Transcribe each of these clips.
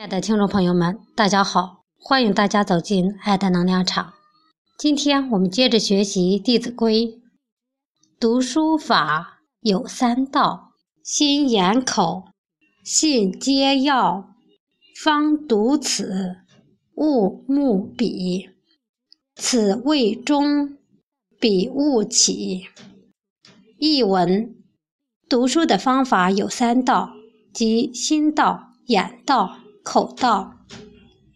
亲爱的听众朋友们，大家好！欢迎大家走进爱的能量场。今天我们接着学习《弟子规》：读书法有三到，心眼口，信皆要。方读此，勿慕彼。此谓中，彼勿起。译文：读书的方法有三到，即心道、眼道。口道，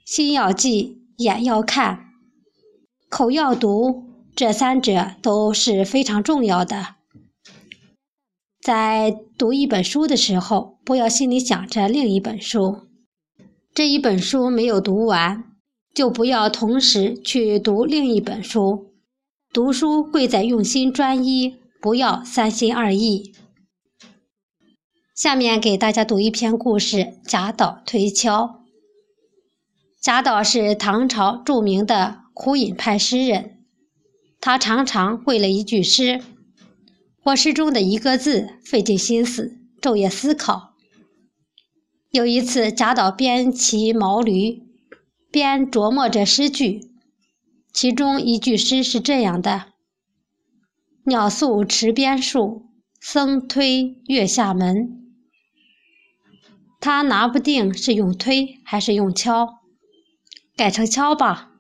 心要记，眼要看，口要读，这三者都是非常重要的。在读一本书的时候，不要心里想着另一本书，这一本书没有读完，就不要同时去读另一本书。读书贵在用心专一，不要三心二意。下面给大家读一篇故事：贾岛推敲。贾岛是唐朝著名的苦隐派诗人，他常常为了一句诗或诗中的一个字费尽心思，昼夜思考。有一次，贾岛边骑毛驴，边琢磨着诗句，其中一句诗是这样的：“鸟宿池边树，僧推月下门。”他拿不定是用推还是用敲，改成敲吧，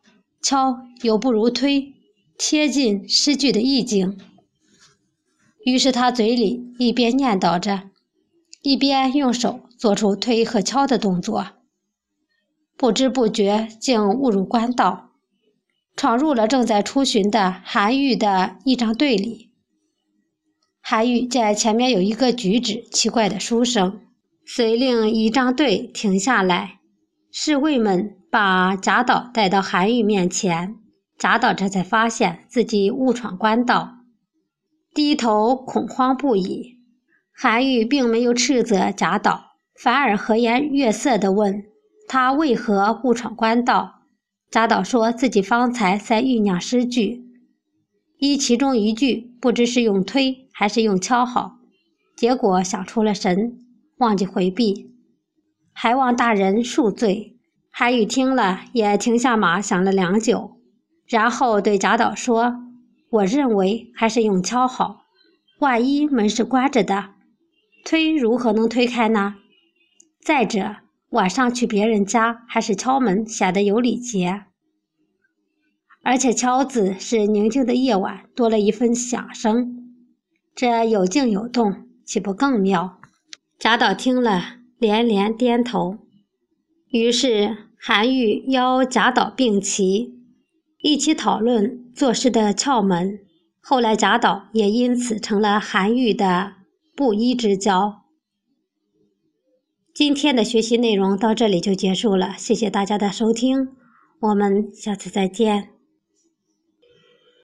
敲又不如推贴近诗句的意境。于是他嘴里一边念叨着，一边用手做出推和敲的动作，不知不觉竟误入官道，闯入了正在出巡的韩愈的一张队里。韩愈见前面有一个举止奇怪的书生。遂令仪仗队停下来，侍卫们把贾岛带到韩愈面前。贾岛这才发现自己误闯官道，低头恐慌不已。韩愈并没有斥责贾岛，反而和颜悦色地问他为何误闯官道。贾岛说自己方才在酝酿诗句，依其中一句不知是用推还是用敲好，结果想出了神。忘记回避，还望大人恕罪。韩愈听了，也停下马，想了良久，然后对贾岛说：“我认为还是用敲好。万一门是关着的，推如何能推开呢？再者，晚上去别人家，还是敲门显得有礼节。而且敲字是宁静的夜晚多了一分响声，这有静有动，岂不更妙？”贾岛听了，连连点头。于是韩愈邀贾岛并齐，一起讨论做事的窍门。后来贾岛也因此成了韩愈的布衣之交。今天的学习内容到这里就结束了，谢谢大家的收听，我们下次再见。